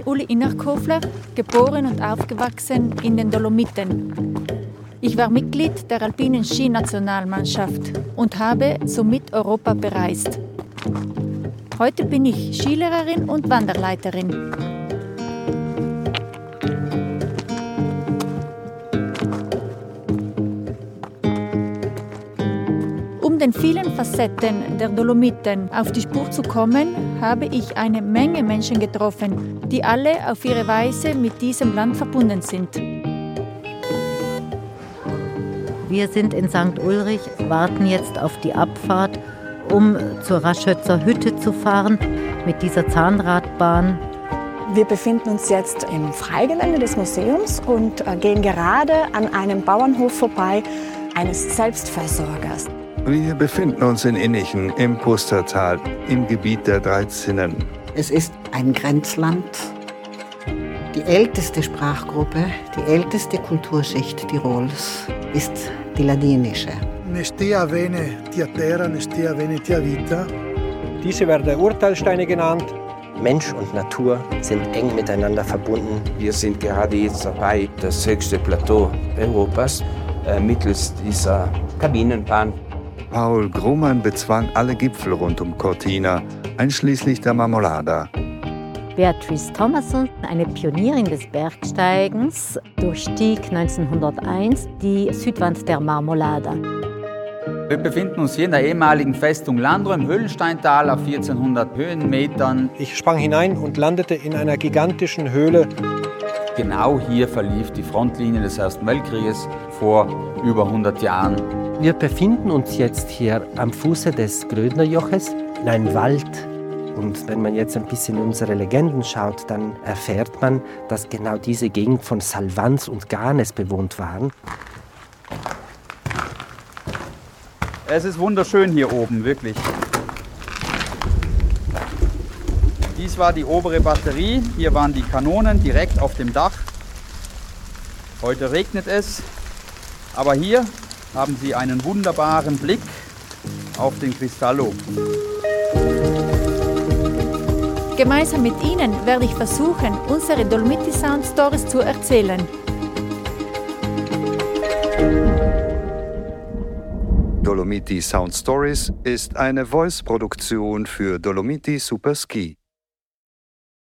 Uli Innerkofler, geboren und aufgewachsen in den Dolomiten. Ich war Mitglied der alpinen Skinationalmannschaft und habe somit Europa bereist. Heute bin ich Skilehrerin und Wanderleiterin. Den vielen Facetten der Dolomiten auf die Spur zu kommen, habe ich eine Menge Menschen getroffen, die alle auf ihre Weise mit diesem Land verbunden sind. Wir sind in St. Ulrich, warten jetzt auf die Abfahrt, um zur Raschötzer Hütte zu fahren mit dieser Zahnradbahn. Wir befinden uns jetzt im Freigelände des Museums und äh, gehen gerade an einem Bauernhof vorbei, eines Selbstversorgers. Wir befinden uns in Innichen im Pustertal, im Gebiet der Dreizinnen. Es ist ein Grenzland. Die älteste Sprachgruppe, die älteste Kulturschicht Tirols ist die ladinische. Diese werden Urteilsteine genannt. Mensch und Natur sind eng miteinander verbunden. Wir sind gerade jetzt dabei, das höchste Plateau Europas äh, mittels dieser Kabinenbahn. Paul Grumman bezwang alle Gipfel rund um Cortina, einschließlich der Marmolada. Beatrice Thomason, eine Pionierin des Bergsteigens, durchstieg 1901 die Südwand der Marmolada. Wir befinden uns hier in der ehemaligen Festung Landro im Höhlensteintal auf 1400 Höhenmetern. Ich sprang hinein und landete in einer gigantischen Höhle. Genau hier verlief die Frontlinie des Ersten Weltkrieges vor über 100 Jahren. Wir befinden uns jetzt hier am Fuße des Grödnerjoches in einem Wald und wenn man jetzt ein bisschen in unsere Legenden schaut, dann erfährt man, dass genau diese Gegend von Salvans und Ganes bewohnt waren. Es ist wunderschön hier oben, wirklich. Dies war die obere Batterie. Hier waren die Kanonen direkt auf dem Dach. Heute regnet es, aber hier haben Sie einen wunderbaren Blick auf den Cristallo. Gemeinsam mit Ihnen werde ich versuchen, unsere Dolomiti Sound Stories zu erzählen. Dolomiti Sound Stories ist eine Voice-Produktion für Dolomiti Super Ski.